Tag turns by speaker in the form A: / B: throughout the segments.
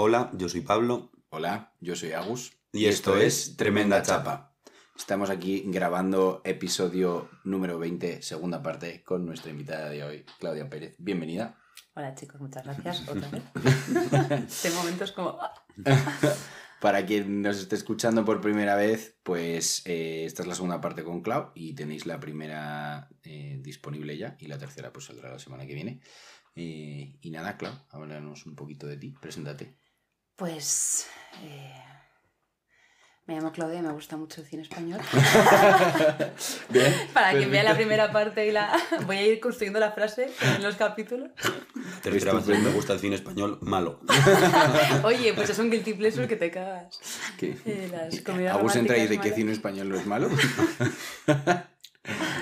A: Hola, yo soy Pablo.
B: Hola, yo soy Agus.
A: Y esto es Tremenda Chapa.
B: Estamos aquí grabando episodio número 20, segunda parte, con nuestra invitada de hoy, Claudia Pérez. Bienvenida.
C: Hola chicos, muchas gracias otra vez. este momento es como...
B: Para quien nos esté escuchando por primera vez, pues eh, esta es la segunda parte con Clau y tenéis la primera eh, disponible ya y la tercera pues saldrá la semana que viene. Eh, y nada, Clau, háblanos un poquito de ti, preséntate.
C: Pues... eh, me llamo Claudia y me gusta mucho el cine español.
B: Bien.
C: Para quien vea la primera parte y la... Voy a ir construyendo la frase en los capítulos.
A: A ser, me gusta el cine español malo.
C: Oye, pues es un guilty pleasure que te cagas.
B: ¿Qué?
C: Eh, las comedias
B: ¿Agus entra y de qué cine español no es malo?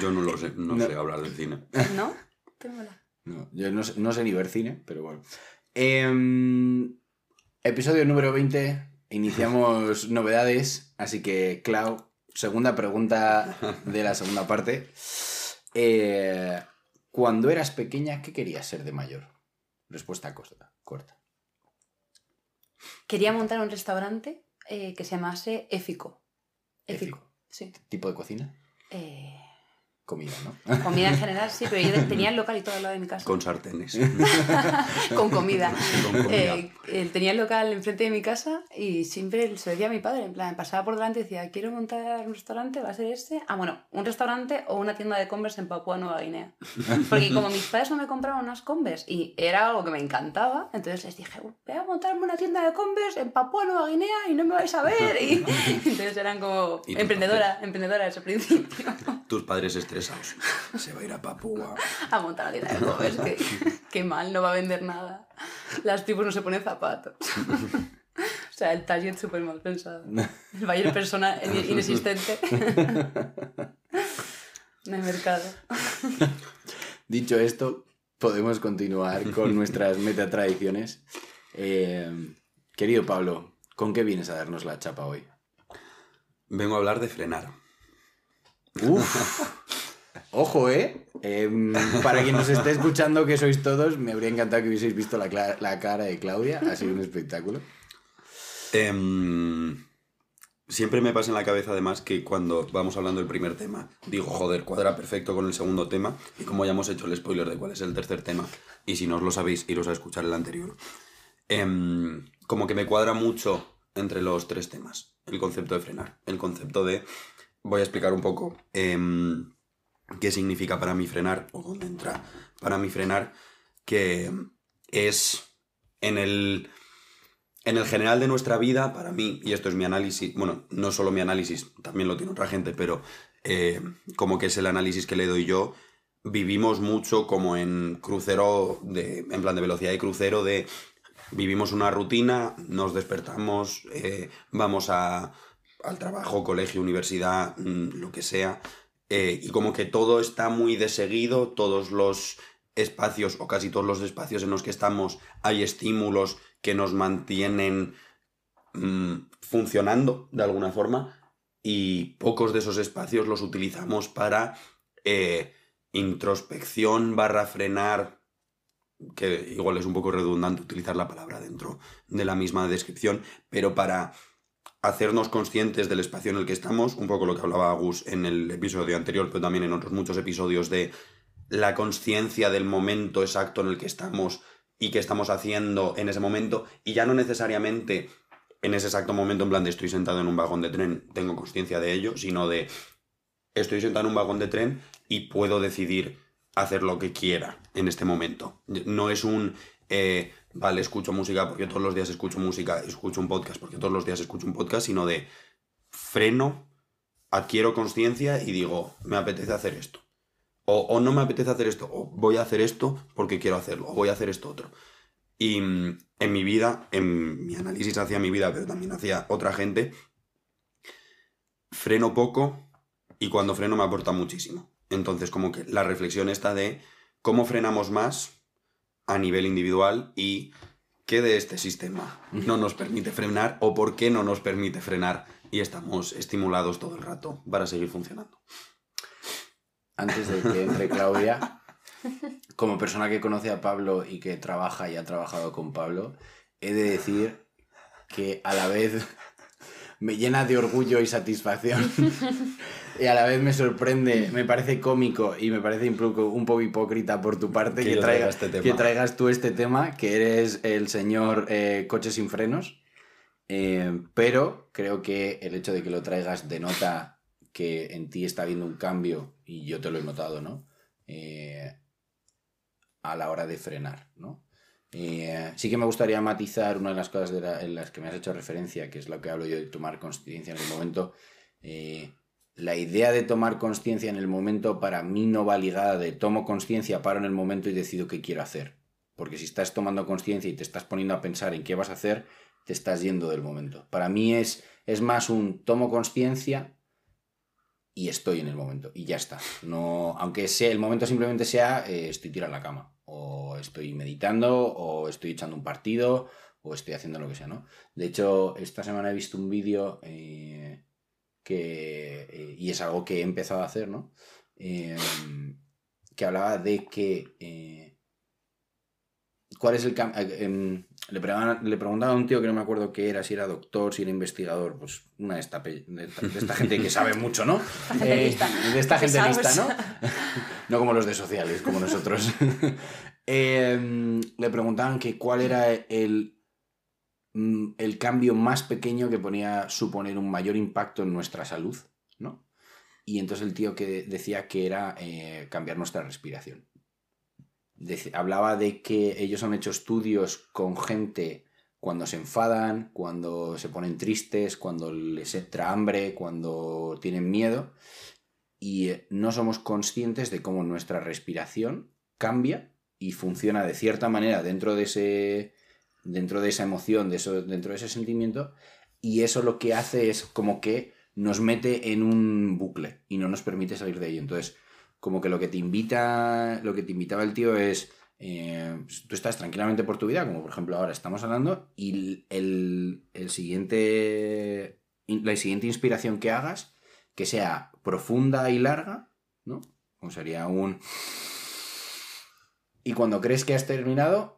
A: Yo no lo sé, no,
B: No.
A: sé hablar del cine.
C: ¿No? Te mola.
B: No, yo no, sé- no sé ni ver cine, pero bueno. Em, episodio número 20. Iniciamos novedades. Así que, Clau, segunda pregunta de la segunda parte. Eh, cuando eras pequeña, ¿qué querías ser de mayor? Respuesta corta. corta.
C: Quería montar un restaurante eh, que se llamase Éfico.
B: Éfico.
C: Sí.
B: ¿Tipo de cocina?
C: Eh,
B: Comida, ¿no?
C: comida en general, sí, pero yo tenía el local y todo al lado de mi casa.
A: Con sartenes.
C: con comida.
A: Con comida.
C: Eh, eh, tenía el local enfrente de mi casa y siempre se decía a mi padre, en plan, pasaba por delante y decía, quiero montar un restaurante, va a ser este. Ah, bueno, un restaurante o una tienda de Converse en Papúa Nueva Guinea. Porque como mis padres no me compraban unas Converse y era algo que me encantaba, entonces les dije, voy a montarme una tienda de Converse en Papúa Nueva Guinea y no me vais a ver. Y entonces eran como
A: ¿Y tus
C: emprendedora, emprendedora desde el principio.
A: Tus padres estresados. Se va a ir a Papúa.
C: a montar una tienda de Converse, que, que mal, no va a vender nada. Las tipos no se ponen zapatos. O sea, el taller es súper mal pensado. El buyer persona in- inexistente. No hay mercado.
B: Dicho esto, podemos continuar con nuestras metatradiciones. Eh, querido Pablo, ¿con qué vienes a darnos la chapa hoy?
A: Vengo a hablar de frenar.
B: Uf. Ojo, ¿eh? Em, para quien nos esté escuchando, que sois todos, me habría encantado que hubieseis visto la, cara de Claudia. Ha sido un espectáculo.
A: Em, siempre me pasa en la cabeza, además, que cuando vamos hablando del primer tema, digo, joder, cuadra perfecto con el segundo tema. Y como ya hemos hecho el spoiler de cuál es el tercer tema, y si no os lo sabéis, iros a escuchar el anterior, em, como que me cuadra mucho entre los tres temas. El concepto de frenar, el concepto de. Voy a explicar un poco qué significa para mí frenar, o dónde entra para mí frenar, que es en el. En el general de nuestra vida, para mí, y esto es mi análisis, bueno, no solo mi análisis, también lo tiene otra gente, pero eh, como que es el análisis que le doy yo, vivimos mucho como en crucero, de, en plan de velocidad de crucero, de vivimos una rutina, nos despertamos, eh, vamos a, al trabajo, colegio, universidad, mm, lo que sea, eh, y como que todo está muy de seguido, todos los espacios o casi todos los espacios en los que estamos hay estímulos que nos mantienen mm, funcionando de alguna forma y pocos de esos espacios los utilizamos para eh, introspección barra frenar que igual es un poco redundante utilizar la palabra dentro de la misma descripción, pero para hacernos conscientes del espacio en el que estamos, un poco lo que hablaba Agus en el episodio anterior, pero también en otros muchos episodios de la conciencia del momento exacto en el que estamos y que estamos haciendo en ese momento, y ya no necesariamente en ese exacto momento, en plan de estoy sentado en un vagón de tren, tengo conciencia de ello, sino de estoy sentado en un vagón de tren y puedo decidir hacer lo que quiera en este momento. No es un, eh, vale, escucho música porque todos los días escucho música, escucho un podcast porque todos los días escucho un podcast, sino de freno, adquiero conciencia y digo, me apetece hacer esto. O, o no me apetece hacer esto, o voy a hacer esto porque quiero hacerlo, o voy a hacer esto otro. Y mm, en mi vida, en mi análisis hacia mi vida, pero también hacia otra gente, freno poco y cuando freno me aporta muchísimo. Entonces, como que la reflexión está de cómo frenamos más a nivel individual y qué de este sistema no nos permite frenar o por qué no nos permite frenar y estamos estimulados todo el rato para seguir funcionando.
B: Antes de que entre Claudia, como persona que conoce a Pablo y que trabaja y ha trabajado con Pablo, he de decir que a la vez me llena de orgullo y satisfacción. Y a la vez me sorprende, me parece cómico y me parece un poco, un poco hipócrita por tu parte
A: Que
B: que,
A: traiga este
B: que traigas tú este tema, que eres el señor eh, coche sin frenos. Eh, pero creo que el hecho de que lo traigas denota que en ti está habiendo un cambio, y yo te lo he notado, ¿no? Eh, a la hora de frenar, ¿no? Eh, sí que me gustaría matizar una de las cosas de la- en las que me has hecho referencia, que es lo que hablo yo de tomar conciencia en el momento. Eh, la idea de tomar conciencia en el momento para mí no va ligada de tomo conciencia, paro en el momento y decido qué quiero hacer. Porque si estás tomando conciencia y te estás poniendo a pensar en qué vas a hacer, te estás yendo del momento. Para mí es, es más un tomo conciencia y estoy en el momento y ya está. No, aunque sea, el momento simplemente sea eh, estoy tirado en la cama o estoy meditando o estoy echando un partido o estoy haciendo lo que sea, ¿no? De hecho, esta semana he visto un vídeo eh, que eh, y es algo que he empezado a hacer, ¿no? Eh, que hablaba de que eh, ¿Cuál es el cambio? le, preguntaban, le preguntaba a un tío que no me acuerdo qué era, si era doctor, si era investigador, pues una de esta, de esta, de esta gente que sabe mucho, ¿no? de esta gente lista, ¿no? no como los de sociales, como nosotros. Eh, le preguntaban que cuál era el, el cambio más pequeño que ponía suponer un mayor impacto en nuestra salud, ¿no? Y entonces el tío que decía que era eh, cambiar nuestra respiración. Hablaba de que ellos han hecho estudios con gente cuando se enfadan, cuando se ponen tristes, cuando les entra hambre, cuando tienen miedo, y eh, no somos conscientes de cómo nuestra respiración cambia y funciona de cierta manera dentro de ese dentro de esa emoción, de eso, dentro de ese sentimiento, y eso lo que hace es como que nos mete en un bucle y no nos permite salir de ello. Entonces, como que lo que te invita, lo que te invitaba el tío es, eh, pues, tú estás tranquilamente por tu vida, como por ejemplo ahora estamos hablando, y el, el siguiente, la siguiente inspiración que hagas, que sea profunda y larga, ¿no? Como sería un... Y cuando crees que has terminado,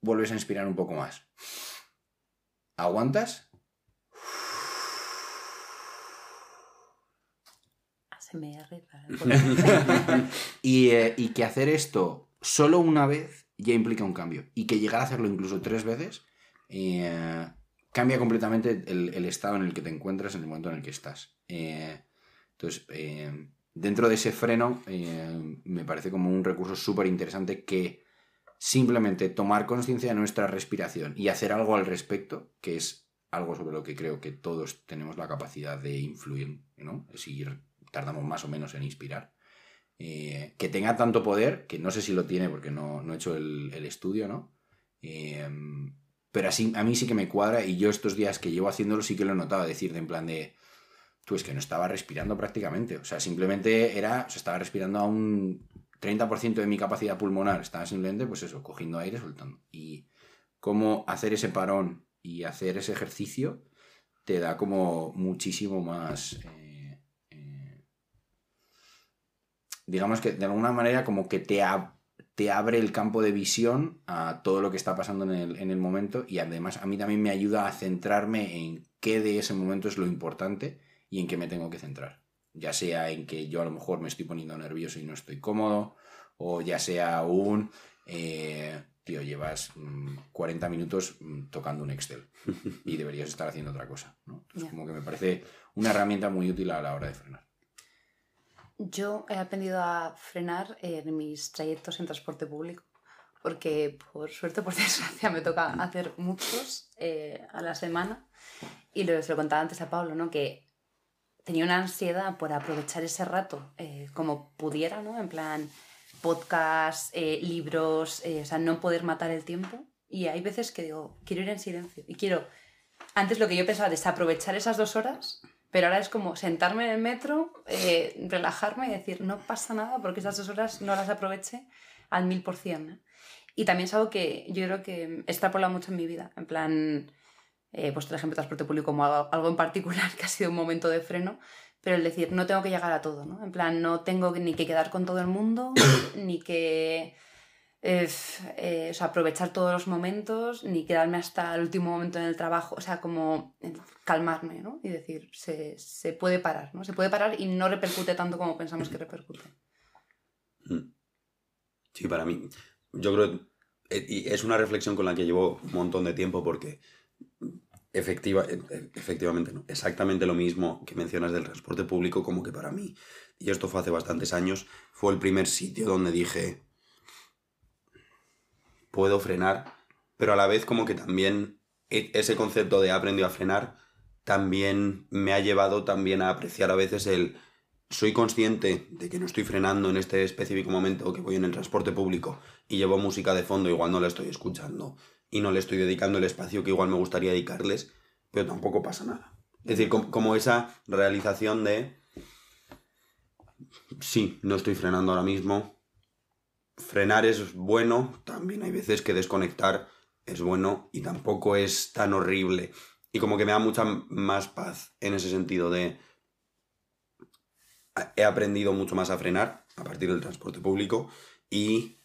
B: vuelves a inspirar un poco más. ¿Aguantas?
C: ASMR para el podcast.
B: y, eh, y que hacer esto solo una vez ya implica un cambio. Y que llegar a hacerlo incluso tres veces eh, cambia completamente el, el estado en el que te encuentras en el momento en el que estás. Eh, entonces, eh, dentro de ese freno, eh, me parece como un recurso súper interesante que simplemente tomar conciencia de nuestra respiración y hacer algo al respecto, que es algo sobre lo que creo que todos tenemos la capacidad de influir, ¿no? Si tardamos más o menos en inspirar. Eh, que tenga tanto poder, que no sé si lo tiene porque no, no he hecho el, el estudio, ¿no? Eh, pero así, a mí sí que me cuadra y yo estos días que llevo haciéndolo sí que lo he notado, decir, de en plan de, tú es que no estaba respirando prácticamente, o sea, simplemente era, o sea, estaba respirando a un 30% de mi capacidad pulmonar, estaba simplemente, pues eso, cogiendo aire, soltando. Y cómo hacer ese parón y hacer ese ejercicio te da como muchísimo más... eh, eh, digamos que de alguna manera como que te, te abre el campo de visión a todo lo que está pasando en el, en el momento y además a mí también me ayuda a centrarme en qué de ese momento es lo importante y en qué me tengo que centrar. Ya sea en que yo a lo mejor me estoy poniendo nervioso y no estoy cómodo, o ya sea un, eh, tío, llevas mm, 40 minutos mm, tocando un Excel y deberías estar haciendo otra cosa. ¿no? Entonces, como que me parece una herramienta muy útil a la hora de frenar.
C: Yo he aprendido a frenar en mis trayectos en transporte público, porque por suerte, por desgracia, me toca hacer muchos eh, a la semana. Y lo, se lo contaba antes a Pablo, ¿no? Que tenía una ansiedad por aprovechar ese rato eh, como pudiera, ¿no? En plan, podcast, eh, libros, eh, o sea, no poder matar el tiempo. Y hay veces que digo, quiero ir en silencio. Y quiero, antes lo que yo pensaba, desaprovechar esas dos horas, pero ahora es como sentarme en el metro, eh, relajarme y decir, no pasa nada porque esas dos horas no las aproveché al mil por cien. Y también es algo que yo creo que he extrapolado mucho en mi vida. En plan, he puesto el ejemplo de transporte público como algo, en particular que ha sido un momento de freno, pero el decir, no tengo que llegar a todo, ¿no? En plan, no tengo ni que quedar con todo el mundo, ni que eh, o sea, aprovechar todos los momentos, ni quedarme hasta el último momento en el trabajo, o sea, como eh, calmarme, ¿no? Y decir, se, se puede parar, ¿no? Se puede parar y no repercute tanto como pensamos que repercute.
A: Mm. Sí, para mí. Yo creo. eh, Y es una reflexión con la que llevo un montón de tiempo porque. Efectiva, efectivamente, no. Exactamente lo mismo que mencionas del transporte público, como que para mí, y esto fue hace bastantes años, fue el primer sitio donde dije. Puedo frenar, pero a la vez, como que también e- ese concepto de aprendido a frenar también me ha llevado también a apreciar a veces el soy consciente de que no estoy frenando en este específico momento que voy en el transporte público y llevo música de fondo, igual no la estoy escuchando y no le estoy dedicando el espacio que igual me gustaría dedicarles, pero tampoco pasa nada. Es decir, com- como, esa realización de sí, no estoy frenando ahora mismo. Frenar es bueno, también hay veces que desconectar es bueno y tampoco es tan horrible. Y como que me da mucha más paz en ese sentido de he aprendido mucho más a frenar a partir del transporte público y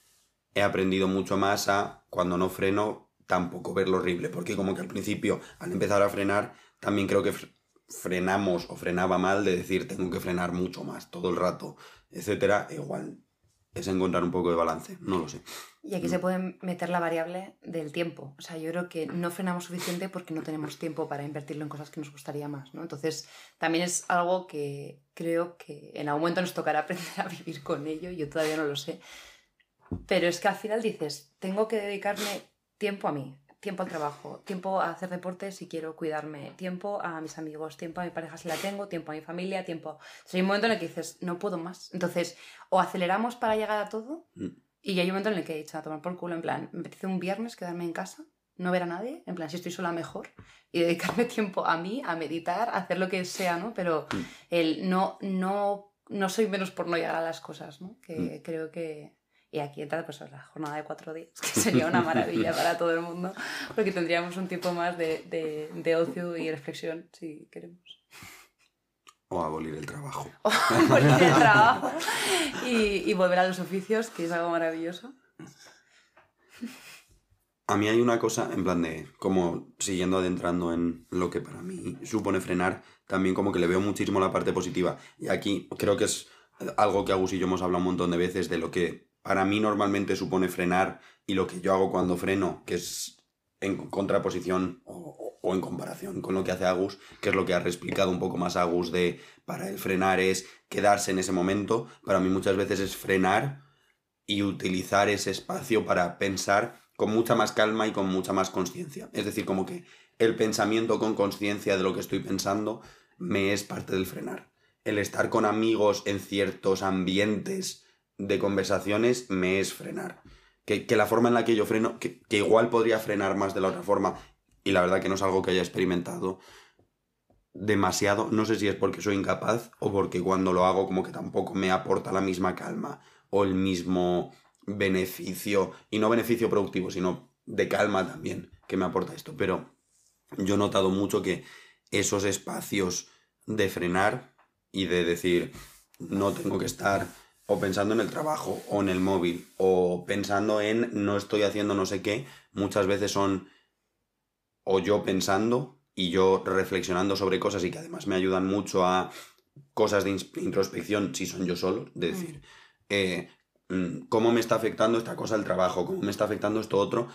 A: he aprendido mucho más a cuando no freno tampoco ver lo horrible, porque como que al principio al empezar a frenar también creo que fr- frenamos o frenaba mal de decir tengo que frenar mucho más todo el rato, etcétera, igual es encontrar un poco de balance, no lo sé.
C: Y aquí se puede meter la variable del tiempo. O sea, yo creo que no frenamos suficiente porque no tenemos tiempo para invertirlo en cosas que nos gustaría más, ¿no? Entonces, también es algo que creo que en algún momento nos tocará aprender a vivir con ello. Yo todavía no lo sé. Pero es que al final dices, tengo que dedicarme tiempo a mí, tiempo al trabajo, tiempo a hacer deporte si quiero cuidarme, tiempo a mis amigos, tiempo a mi pareja si la tengo, tiempo a mi familia, tiempo... Sea, hay un momento en el que dices, no puedo más. Entonces, o aceleramos para llegar a todo,
A: Mm.
C: y hay un momento en el que he dicho a tomar por culo, en plan, me apetece un viernes quedarme en casa, no ver a nadie, en plan, si estoy sola mejor, y dedicarme tiempo a mí, a meditar, a hacer lo que sea, ¿no? Pero
A: Mm.
C: el no, no, no soy menos por no llegar a las cosas, ¿no? Que
A: Mm.
C: creo que... Y aquí entra pues la jornada de cuatro días, que sería una maravilla para todo el mundo, porque tendríamos un tiempo más de, de, de ocio y reflexión, si queremos.
A: O abolir el trabajo.
C: O morir del trabajo y, y volver a los oficios, que es algo maravilloso.
A: A mí hay una cosa, en plan de, como siguiendo adentrando en lo que para mí supone frenar, también como que le veo muchísimo la parte positiva. Y aquí creo que es algo que Agus y yo hemos hablado un montón de veces de lo que para mí normalmente supone frenar y lo que yo hago cuando freno, que es en contraposición o, en comparación con lo que hace Agus, que es lo que ha reexplicado un poco más Agus de para el frenar es quedarse en ese momento. Para mí muchas veces es frenar y utilizar ese espacio para pensar con mucha más calma y con mucha más conciencia. Es decir, como que el pensamiento con conciencia de lo que estoy pensando me es parte del frenar. El estar con amigos en ciertos ambientes de conversaciones me es frenar. Que, que la forma en la que yo freno, que, que igual podría frenar más de la otra forma, y la verdad que no es algo que haya experimentado demasiado, no sé si es porque soy incapaz o porque cuando lo hago como que tampoco me aporta la misma calma o el mismo beneficio, y no beneficio productivo, sino de calma también que me aporta esto. Pero yo he notado mucho que esos espacios de frenar y de decir, no tengo que estar o pensando en el trabajo o en el móvil o pensando en no estoy haciendo no sé qué, muchas veces son o yo pensando y yo reflexionando sobre cosas y que además me ayudan mucho a cosas de introspección si son yo solo, de decir, eh, mm, cómo me está afectando esta cosa el trabajo, cómo me está afectando esto otro,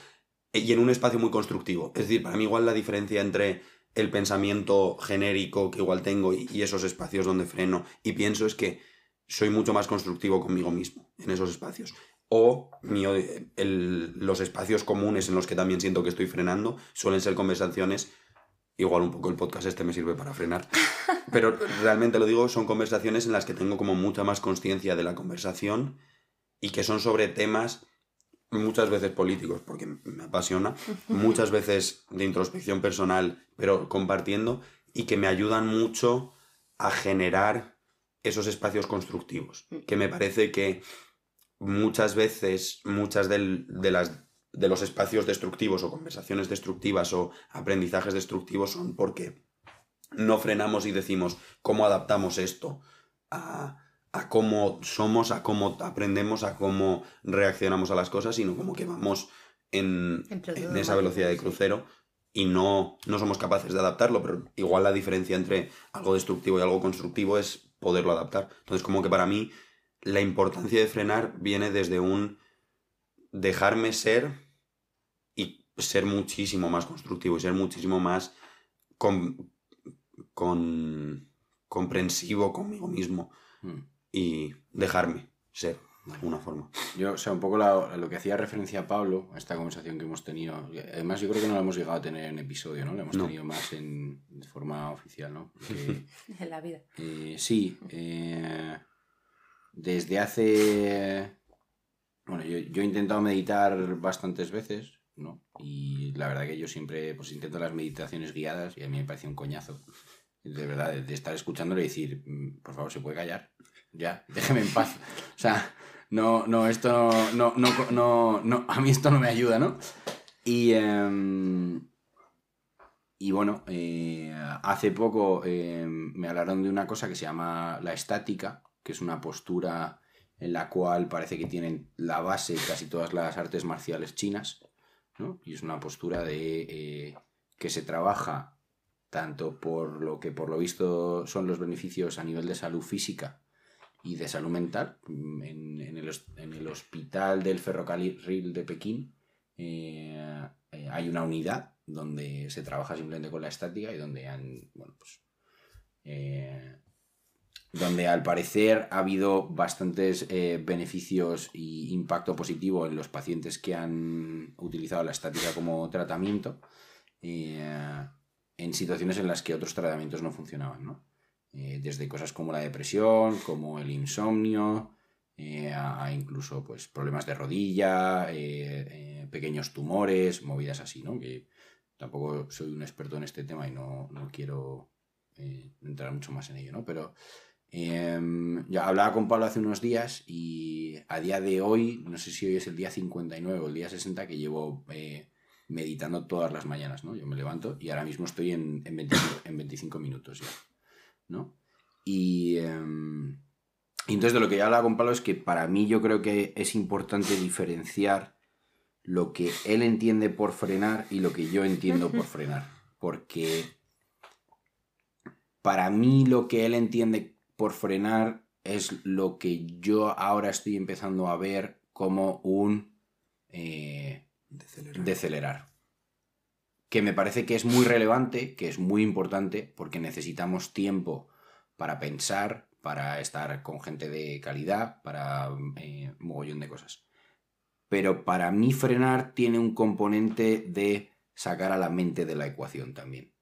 A: eh, y en un espacio muy constructivo. Es decir, para mí igual la diferencia entre el pensamiento genérico que igual tengo y esos espacios donde freno y pienso es que soy mucho más constructivo conmigo mismo en esos espacios. O mi o- el- los espacios comunes en los que también siento que estoy frenando suelen ser conversaciones, igual un poco el podcast este me sirve para frenar, pero realmente lo digo, son conversaciones en las que tengo como mucha más conciencia de la conversación y que son sobre temas muchas veces políticos, porque me apasiona, muchas veces de introspección personal, pero compartiendo, y que me ayudan mucho a generar esos espacios constructivos, que me parece que muchas veces, muchas del- de, las, de los espacios destructivos o conversaciones destructivas o aprendizajes destructivos son porque no frenamos y decimos cómo adaptamos esto a, a cómo somos, a cómo aprendemos, a cómo reaccionamos a las cosas, sino como que vamos en,
C: En
A: en esa velocidad de crucero y no, no somos capaces de adaptarlo, pero igual la diferencia entre algo destructivo y algo constructivo es poderlo adaptar. Entonces, como que para mí la importancia de frenar viene desde un dejarme ser y ser muchísimo más constructivo y ser muchísimo más con, con- comprensivo conmigo mismo
B: Mm.
A: y dejarme ser de alguna forma.
B: Yo, o sea, un poco la- lo que hacía referencia a Pablo, a esta conversación que hemos tenido. Además, yo creo que no la hemos llegado a tener en episodio, ¿no? La hemos
A: No.
B: tenido más en, de forma oficial, ¿no? Porque,
C: En la vida.
B: eh, sí, eh, desde hace. Bueno, yo, yo he intentado meditar bastantes veces, ¿no? Y la verdad que yo siempre pues intento las meditaciones guiadas y a mí me parece un coñazo. De verdad, de, de estar escuchándolo y decir, "Mm, por favor, ¿se puede callar? Ya, déjeme en paz. O sea, no, no, esto no, no, no, no, a mí esto no me ayuda, ¿no? Y, em, y bueno, eh, hace poco em, me hablaron de una cosa que se llama la estática, que es una postura en la cual parece que tienen la base casi todas las artes marciales chinas, ¿no? Y es una postura de eh, que se trabaja tanto por lo que por lo visto son los beneficios a nivel de salud física y de salud mental. Mm, En, el, hospital del ferrocarril de Pekín eh, eh, hay una unidad donde se trabaja simplemente con la estática y donde han, bueno, pues, eh, donde al parecer ha habido bastantes beneficios y impacto positivo en los pacientes que han utilizado la estática como tratamiento en situaciones en las que otros tratamientos no funcionaban, ¿no? Eh, desde cosas como la depresión, como el insomnio, eh, a, incluso pues, problemas de rodilla, eh, pequeños tumores, movidas así, ¿no? Que tampoco soy un experto en este tema y no, no quiero entrar mucho más en ello, ¿no? Pero em, ya hablaba con Pablo hace unos días y a día de hoy, no sé si hoy es el día 59 o el día 60 que llevo meditando todas las mañanas, ¿no? Yo me levanto y ahora mismo estoy en, en, 25, en 25 minutos ya, ¿no? Y, em, y entonces de lo que ya hablaba con Pablo es que para mí yo creo que es importante diferenciar lo que él entiende por frenar y lo que yo entiendo por frenar. Porque para mí lo que él entiende por frenar es lo que yo ahora estoy empezando a ver como un eh,
A: Decelerar.
B: decelerar. Que me parece que es muy relevante, que es muy importante, porque necesitamos tiempo para pensar, para estar con gente de calidad, para eh, mogollón de cosas. Pero para mí frenar tiene un componente de sacar a la mente de la ecuación también.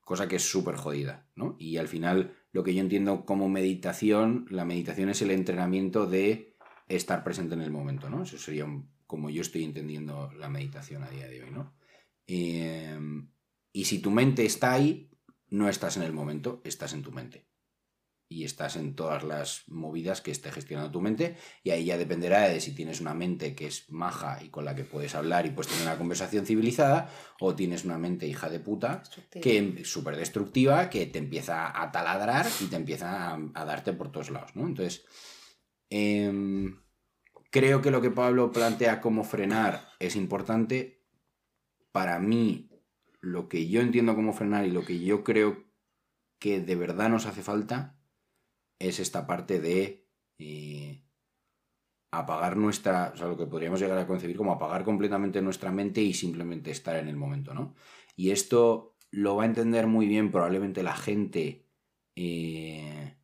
B: Cosa que es súper jodida, ¿no? Y al final lo que yo entiendo como meditación, la meditación es el entrenamiento de estar presente en el momento, ¿no? Eso sería como yo estoy entendiendo la meditación a día de hoy, ¿no? Eh, y si tu mente está ahí, no estás en el momento, estás en tu mente. Y estás en todas las movidas que esté gestionando tu mente. Y ahí ya dependerá de si tienes una mente que es maja y con la que puedes hablar y puedes tener una conversación civilizada, o tienes una mente hija de puta que es súper destructiva, que te empieza a taladrar y te empieza a, a darte por todos lados, ¿no? Entonces, em, creo que lo que Pablo plantea como frenar es importante. Para mí, lo que yo entiendo como frenar y lo que yo creo que de verdad nos hace falta es esta parte de eh, apagar nuestra, o sea, lo que podríamos llegar a concebir como apagar completamente nuestra mente y simplemente estar en el momento, ¿no? Y esto lo va a entender muy bien probablemente la gente eh,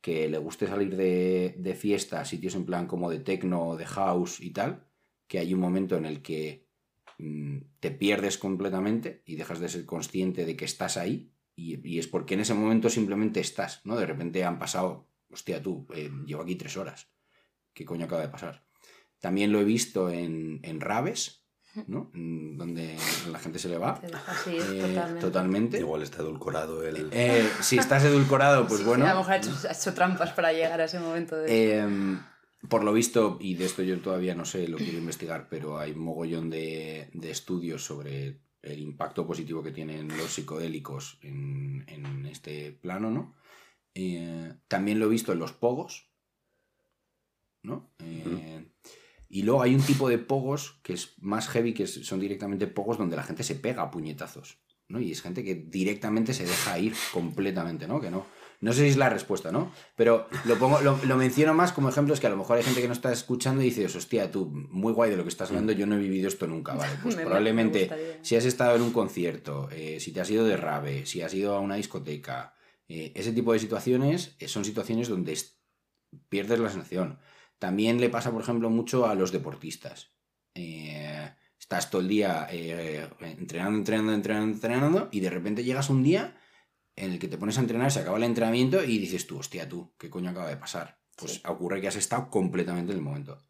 B: que le guste salir de, de fiesta sitios en plan como de techno, de house y tal, que hay un momento en el que te pierdes completamente y dejas de ser consciente de que estás ahí y, y es porque en ese momento simplemente estás, ¿no? De repente han pasado, hostia tú, eh, llevo aquí tres horas, ¿qué coño acaba de pasar? También lo he visto en, en raves, ¿no? Mm, Donde la gente se le va.
C: Así,
B: eh,
C: totalmente.
B: totalmente.
A: Igual está edulcorado el...
B: Eh, si estás edulcorado, pues
C: Sí,
B: bueno.
C: A lo mejor ha hecho, ha hecho trampas para llegar a ese momento de...
B: Por lo visto, y de esto yo todavía no sé, lo quiero investigar, pero hay mogollón de, de estudios sobre el impacto positivo que tienen los psicodélicos en, en este plano, ¿no? Eh, también lo he visto en los pogos. ¿No? Eh, y luego hay un tipo de pogos que es más heavy, que son directamente pogos donde la gente se pega a puñetazos. ¿no? Y es gente que directamente se deja ir completamente, ¿no? Que no. No sé si es la respuesta, ¿no? Pero lo, pongo, lo, lo menciono más como ejemplo, es que a lo mejor hay gente que no está escuchando y dices, hostia, tú, muy guay de lo que estás hablando, yo no he vivido esto nunca, ¿vale? Pues
C: Me- me-
B: probablemente,
C: me
B: si has estado en un concierto, eh, si te has ido de rave, si has ido a una discoteca, eh, ese tipo de situaciones eh, son situaciones donde es- pierdes la sensación. También le pasa, por ejemplo, mucho a los deportistas. Eh, estás todo el día eh, entrenando, entrenando, entrenando, entrenando, y de repente llegas un día en el que te pones a entrenar, se acaba el entrenamiento y dices tú, hostia, tú, ¿qué coño acaba de pasar? Pues
C: Sí.
B: ocurre que has estado completamente en el momento.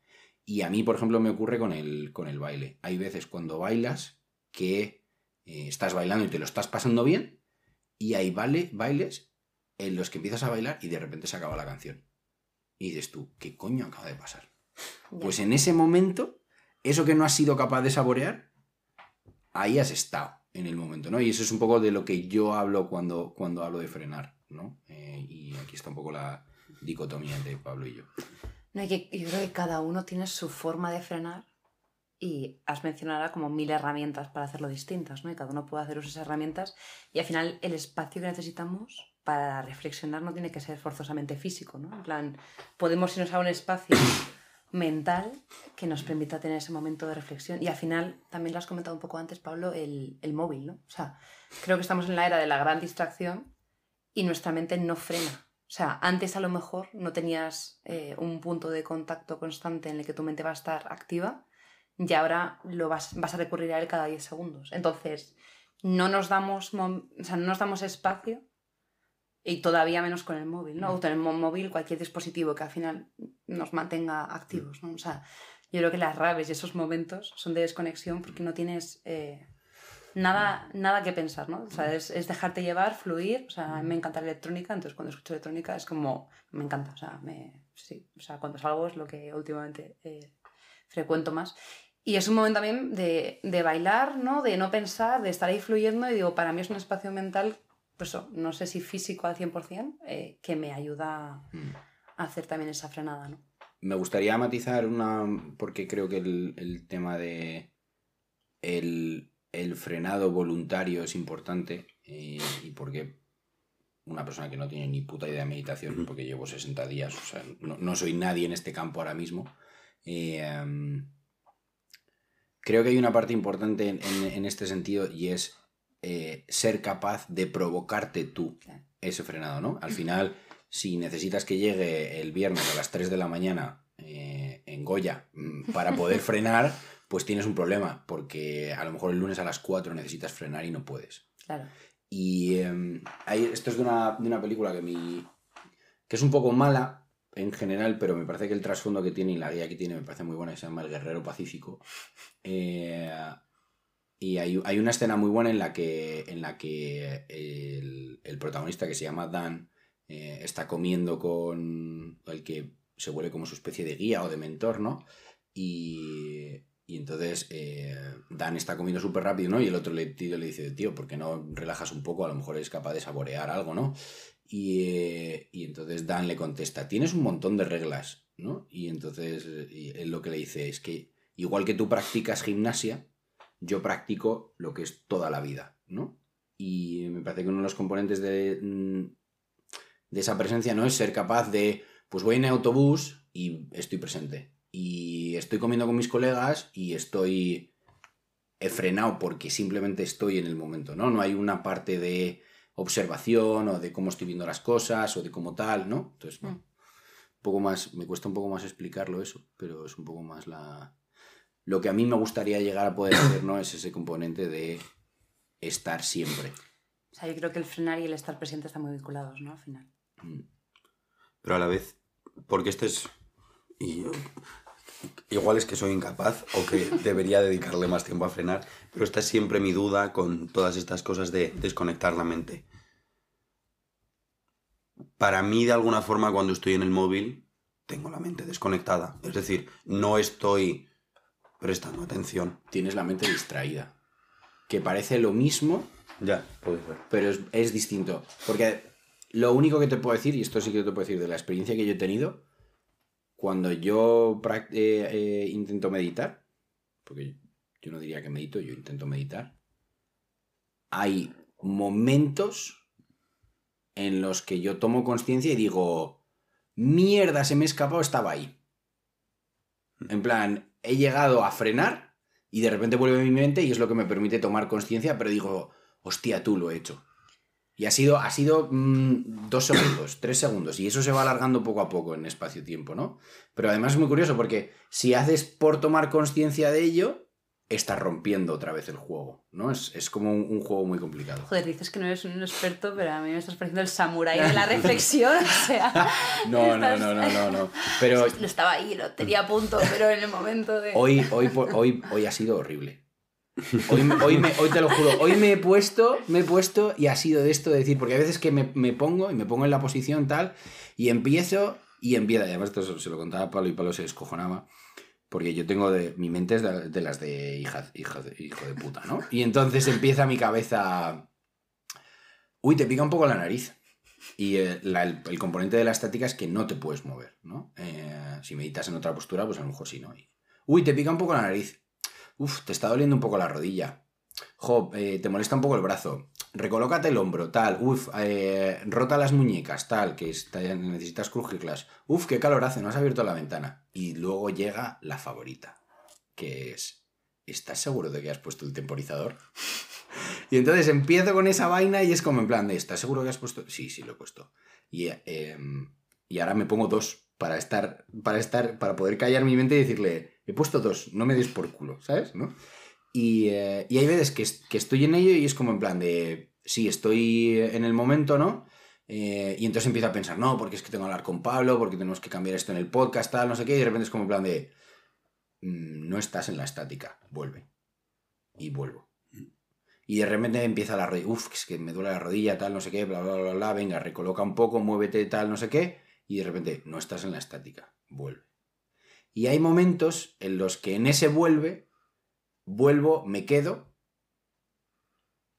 B: Y a mí, por ejemplo, me ocurre con el, con el baile. Hay veces cuando bailas que eh, estás bailando y te lo estás pasando bien, y hay baile, bailes en los que empiezas a bailar y de repente se acaba la canción. Y dices tú, ¿qué coño acaba de pasar?
C: Ya.
B: Pues en ese momento, eso que no has sido capaz de saborear, ahí has estado en el momento, ¿no? Y eso es un poco de lo que yo hablo cuando, cuando hablo de frenar, ¿no? Eh, y aquí está un poco la dicotomía entre Pablo y yo.
C: No, yo creo que cada uno tiene su forma de frenar y has mencionado como mil herramientas para hacerlo distintas, ¿no? Y cada uno puede hacer esas herramientas y al final el espacio que necesitamos para reflexionar no tiene que ser forzosamente físico, ¿no? En plan, podemos irnos a un espacio mental que nos permita tener ese momento de reflexión y al final, también lo has comentado un poco antes, Pablo, el, el móvil, ¿no? O sea, creo que estamos en la era de la gran distracción y nuestra mente no frena. O sea, antes a lo mejor no tenías eh, un punto de contacto constante en el que tu mente va a estar activa y ahora lo vas, vas a recurrir a él cada 10 segundos. Entonces, no nos damos, o sea, no nos damos espacio y todavía menos con el móvil, ¿no? O tener un móvil, cualquier dispositivo que al final nos mantenga activos, ¿no? O sea, yo creo que las raves y esos momentos son de desconexión porque no tienes eh, nada, nada que pensar, ¿no? O sea, es, es dejarte llevar, fluir. O sea, a mí me encanta la electrónica, entonces cuando escucho electrónica es como, me encanta, o sea, me, sí, o sea, cuando salgo es lo que últimamente eh, frecuento más. Y es un momento también de, de bailar, ¿no? De no pensar, de estar ahí fluyendo y digo, para mí es un espacio mental, pues eso, no sé si físico al 100%, eh, que me ayuda
B: Mm.
C: a hacer también esa frenada, ¿no?
B: Me gustaría matizar una, porque creo que el, el tema de el, el frenado voluntario es importante eh, y porque una persona que no tiene ni puta idea de meditación, porque llevo 60 días, o sea, no, no soy nadie en este campo ahora mismo, eh, em, creo que hay una parte importante en, en- en este sentido y es eh, ser capaz de provocarte tú ese frenado, ¿no? Al final, si necesitas que llegue el viernes a las 3 de la mañana eh, en Goya mm, para poder frenar, pues tienes un problema, porque a lo mejor el lunes a las 4 necesitas frenar y no puedes.
C: Claro.
B: Y eh, hay- esto es de una, de una película que, mi, que es un poco mala en general, pero me parece que el trasfondo que tiene y la guía que tiene me parece muy buena, que se llama El Guerrero Pacífico. Eh, y hay, hay una escena muy buena en la que, en la que el, el protagonista, que se llama Dan, eh, está comiendo con el que se vuelve como su especie de guía o de mentor, ¿no? Y, y entonces eh, Dan está comiendo súper rápido, ¿no? Y el otro le, tío le dice, tío, ¿por qué no relajas un poco? A lo mejor eres capaz de saborear algo, ¿no? Y, eh, y entonces Dan le contesta, tienes un montón de reglas, ¿no? Y entonces él lo que le dice es que igual que tú practicas gimnasia, yo practico lo que es toda la vida, ¿no? Y me parece que uno de los componentes de, mm, de esa presencia no es ser capaz de, pues voy en autobús y estoy presente. Y estoy comiendo con mis colegas y estoy he frenado porque simplemente estoy en el momento, ¿no? No hay una parte de observación o de cómo estoy viendo las cosas o de cómo tal, ¿no? Entonces, no.
C: Mm.
B: Un poco más, me cuesta un poco más explicarlo eso, pero es un poco más la... Lo que a mí me gustaría llegar a poder hacer, ¿no? Es ese componente de estar siempre.
C: O sea, yo creo que el frenar y el estar presente están muy vinculados, ¿no? Al final.
B: Mm.
A: Pero a la vez, porque este es... y- igual es que soy incapaz o que debería dedicarle más tiempo a frenar, pero esta es siempre mi duda con todas estas cosas de desconectar la mente. Para mí, de alguna forma, cuando estoy en el móvil, tengo la mente desconectada. Es decir, no estoy prestando atención.
B: Tienes la mente distraída. Que parece lo mismo,
A: Ya, puede ser.
B: pero es, es distinto. Porque Lo único que te puedo decir, y esto sí que te puedo decir de la experiencia que yo he tenido, cuando yo eh, eh, intento meditar, porque yo no diría que medito, yo intento meditar, hay momentos en los que yo tomo conciencia y digo, mierda, se me ha escapado, estaba ahí. En plan, he llegado a frenar y de repente vuelve a mi mente y es lo que me permite tomar conciencia, pero digo, hostia, tú lo he hecho. Y ha sido, ha sido mm, dos segundos, tres segundos, y eso se va alargando poco a poco en espacio-tiempo, ¿no? Pero además es muy curioso porque si haces por tomar conciencia de ello, estás rompiendo otra vez el juego, ¿no? Es, es como un, un juego muy complicado.
C: Joder, dices que no eres un experto, pero a mí me estás pareciendo el samurái de la reflexión. O sea,
B: No, no,
C: estás-
B: no, no, no, no. Pero
C: Lo estaba ahí, lo tenía a punto, pero en el momento de.
B: hoy, hoy, hoy, hoy ha sido horrible. Hoy, hoy, me- hoy te lo juro, hoy me he puesto, me he puesto y ha sido de esto de decir, porque hay veces que me, me pongo y me pongo en la posición tal y empiezo y empieza, y además esto se- se lo contaba a Pablo y Pablo se descojonaba, porque yo tengo de, mi mente es de, las de hija, hija hijo de puta, ¿no? Y entonces empieza mi cabeza, uy, te pica un poco la nariz. Y eh, el, componente de la estática es que no te puedes mover, ¿no? Eh, si meditas en otra postura, pues a lo mejor sí, ¿no? Uy, te pica un poco la nariz. Uf, te está doliendo un poco la rodilla. Jo, eh, te molesta un poco el brazo. Recolócate el hombro, tal. Uf, eh, rota las muñecas, tal, que necesitas crujirlas. Uf, qué calor hace, no has abierto la ventana. Y luego llega la favorita, que es, ¿estás seguro de que has puesto el temporizador? Y entonces empiezo con esa vaina y es como en plan de, ¿estás seguro que has puesto? Sí, sí, lo he puesto. Y, eh, y ahora me pongo dos para estar, para estar, para poder callar mi mente y decirle, he puesto dos, no me des por culo, ¿sabes? ¿No? Y, eh, y hay veces que, que estoy en ello y es como en plan de, sí, estoy en el momento, ¿no? Eh, y entonces empiezo a pensar, no, porque es que tengo que hablar con Pablo, porque tenemos que cambiar esto en el podcast, tal, no sé qué, y de repente es como en plan de, "Mm, no estás en la estática, vuelve. Y vuelvo. Y de repente empieza la rodilla, uff, es que me duele la rodilla, tal, no sé qué, bla, bla, bla, bla, venga, recoloca un poco, muévete, tal, no sé qué, y de repente no estás en la estática, vuelve. Y hay momentos en los que en ese vuelve, vuelvo, me quedo,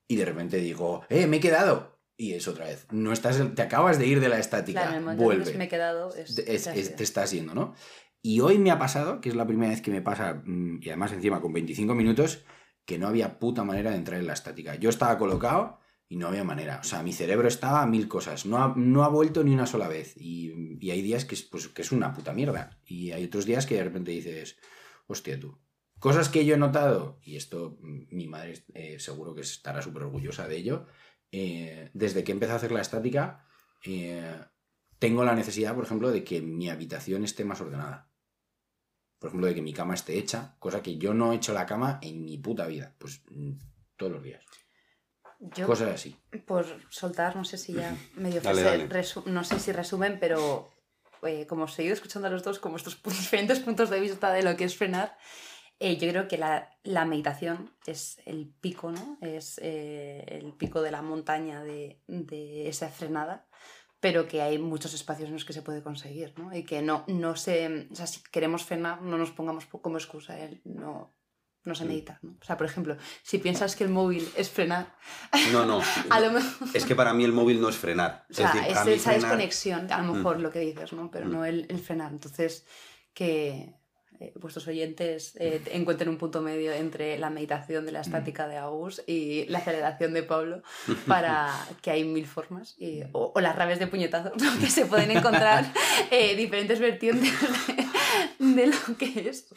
B: y de repente digo, ¡eh, me he quedado! Y es otra vez, no estás, te acabas de ir de la estática,
C: Claro, en el que
B: vuelve
C: me he quedado. Es,
B: te- es-
C: ya
B: es-
C: sé.
B: te estás yendo, ¿no? Y hoy me ha pasado, que es la primera vez que me pasa, mm, y además encima con 25 minutos, que no había puta manera de entrar en la estática. Yo estaba colocado y no había manera. O sea, mi cerebro estaba a mil cosas. No ha, no ha vuelto ni una sola vez. Y, y hay días que es, pues, que es una puta mierda. Y hay otros días que de repente dices, hostia tú. Cosas que yo he notado, y esto mm, mi madre eh, seguro que estará súper orgullosa de ello, eh, desde que empecé a hacer la estática, eh, tengo la necesidad, por ejemplo, de que mi habitación esté más ordenada. Por ejemplo, de que mi cama esté hecha, cosa que yo no he hecho la cama en mi puta vida. Pues mm, todos los días.
C: Yo,
B: Cosas así.
C: por soltar, no sé si ya medio
A: Dale, dale.
C: resu- no sé si resumen, pero eh, como os he ido escuchando a los dos, como estos diferentes puntos de vista de lo que es frenar, eh, yo creo que la, la meditación es el pico, ¿no? Es eh, el pico de la montaña de, de esa frenada, pero que hay muchos espacios en los que se puede conseguir, ¿no? Y que no, no se... O sea, si queremos frenar, no nos pongamos po- como excusa el no... No sé
A: Mm.
C: meditar, ¿no? O sea, por ejemplo, si piensas que el móvil es frenar,
A: No, no.
C: a lo mejor...
A: Es que para mí el móvil no es frenar.
C: O sea,
A: es decir,
C: es esa
A: frenar-
C: desconexión, a lo mejor
A: Mm.
C: lo que dices, ¿no? Pero
A: Mm.
C: no el, el frenar. Entonces, que eh, vuestros oyentes eh, encuentren un punto medio entre la meditación de la estática de Agus y la aceleración de Pablo, para que hay mil formas, o, las raves de puñetazos, ¿no? que se pueden encontrar eh, diferentes vertientes de, de lo que es,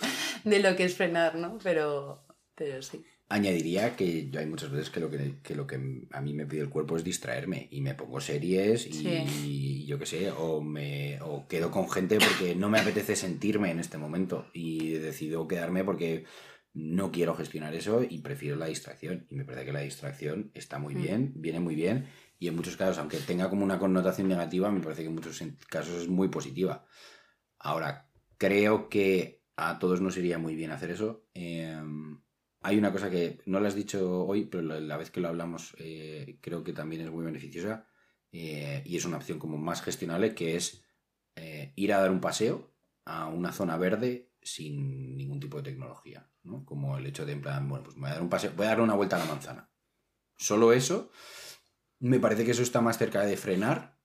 C: de lo que es frenar, ¿no? Pero, pero sí.
B: Añadiría que yo hay muchas veces que lo que, que lo que a mí me pide el cuerpo es distraerme y me pongo series y
C: Sí.
B: yo qué sé, o, me, o quedo con gente porque no me apetece sentirme en este momento y decido quedarme porque no quiero gestionar eso y prefiero la distracción. Y me parece que la distracción está muy
C: Mm.
B: bien, viene muy bien y en muchos casos, aunque tenga como una connotación negativa, me parece que en muchos casos es muy positiva. Ahora, creo que a todos nos iría muy bien hacer eso. Em, hay una cosa que no lo has dicho hoy, pero la, la vez que lo hablamos eh, creo que también es muy beneficiosa eh, y es una opción como más gestionable que es eh, ir a dar un paseo a una zona verde sin ningún tipo de tecnología, ¿no? Como el hecho de, en plan, bueno, pues me voy a dar un paseo, voy a dar una vuelta a la manzana. Solo eso, me parece que eso está más cerca de frenar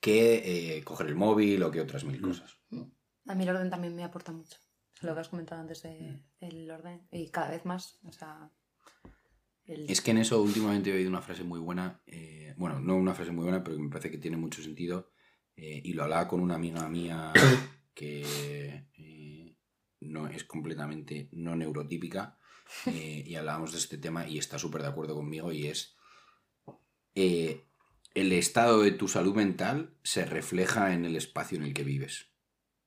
B: que eh, coger el móvil o que otras mil cosas.
C: A mí el orden también me aporta mucho. Lo que has comentado antes de- del orden. Y cada vez más, o sea... el-
B: Es que en eso últimamente he oído una frase muy buena, eh, bueno, no una frase muy buena, pero que me parece que tiene mucho sentido, eh, y lo hablaba con una amiga mía que eh, no es completamente no neurotípica, y hablábamos de este tema y está súper de acuerdo conmigo, y es el estado de tu salud mental se refleja en el espacio en el que vives.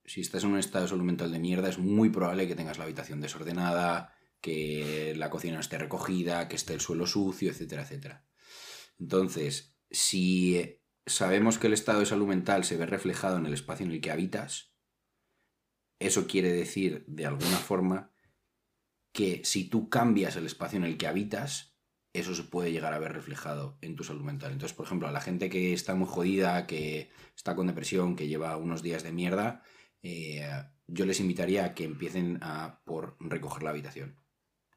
B: Si estás en un estado de salud mental de mierda, es muy probable que tengas la habitación desordenada, que la cocina no esté recogida, que esté el suelo sucio, etcétera, etcétera. Entonces, si sabemos que el estado de salud mental se ve reflejado en el espacio en el que habitas, eso quiere decir, de alguna forma, que si tú cambias el espacio en el que habitas, eso se puede llegar a ver reflejado en tu salud mental. Entonces, por ejemplo, a la gente que está muy jodida, que está con depresión, que lleva unos días de mierda, eh, yo les invitaría a que empiecen a por recoger la habitación.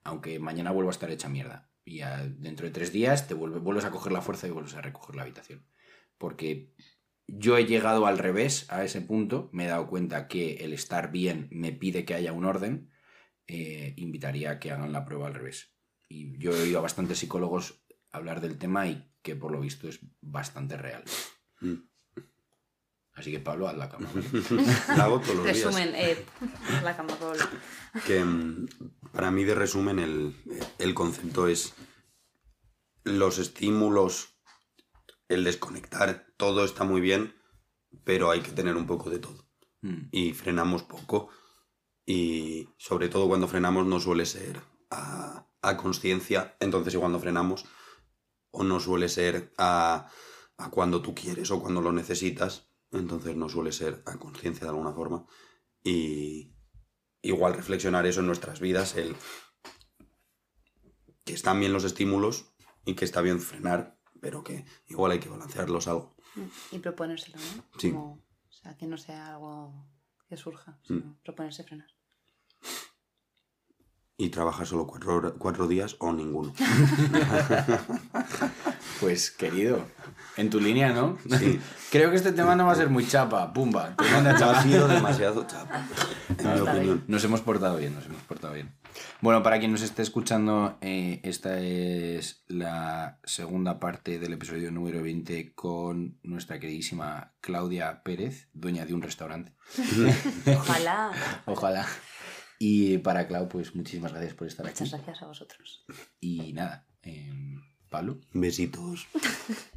B: Aunque mañana vuelva a estar hecha mierda. Y dentro de tres días te vuelve- vuelves a coger la fuerza y vuelves a recoger la habitación. Porque yo he llegado al revés a ese punto, me he dado cuenta que el estar bien me pide que haya un orden, eh, invitaría a que hagan la prueba al revés. Y yo he oído a bastantes psicólogos hablar del tema y que por lo visto es bastante real.
A: Mm.
B: Así que Pablo, haz la cama. ¿vale?
A: La hago todos los días.
C: Resumen, eh, la cama Pablo.
A: que mm, para mí de resumen el, el concepto es los estímulos, el desconectar, todo está muy bien, pero hay que tener un poco de todo.
B: Mm.
A: Y frenamos poco y sobre todo cuando frenamos no suele ser a, a conciencia, entonces y cuando frenamos o no suele ser a, a cuando tú quieres o cuando lo necesitas, entonces no suele ser a conciencia de alguna forma. Y, igual reflexionar eso en nuestras vidas, el que están bien los estímulos y que está bien frenar, pero que igual hay que balancearlos algo.
C: Y proponérselo, ¿no?
A: Sí.
C: Como, o sea, que no sea algo que surja, sino proponerse frenar.
A: Y trabajar solo cuatro, cuatro días o ninguno.
B: Pues querido, en tu línea, ¿no?
A: Sí.
B: Creo que este tema no va a ser muy chapa, pumba. te manda
A: No
B: chapa.
A: ha sido demasiado chapa, en mi opinión.
B: Nos hemos portado bien, nos hemos portado bien. Bueno, para quien nos esté escuchando, eh, esta es la segunda parte del episodio número 20 con nuestra queridísima Claudia Pérez, dueña de un restaurante.
C: Ojalá.
B: Ojalá. Y para Clau, pues muchísimas gracias por estar aquí.
C: Muchas gracias a vosotros.
B: Y nada, eh, Pablo.
A: Besitos.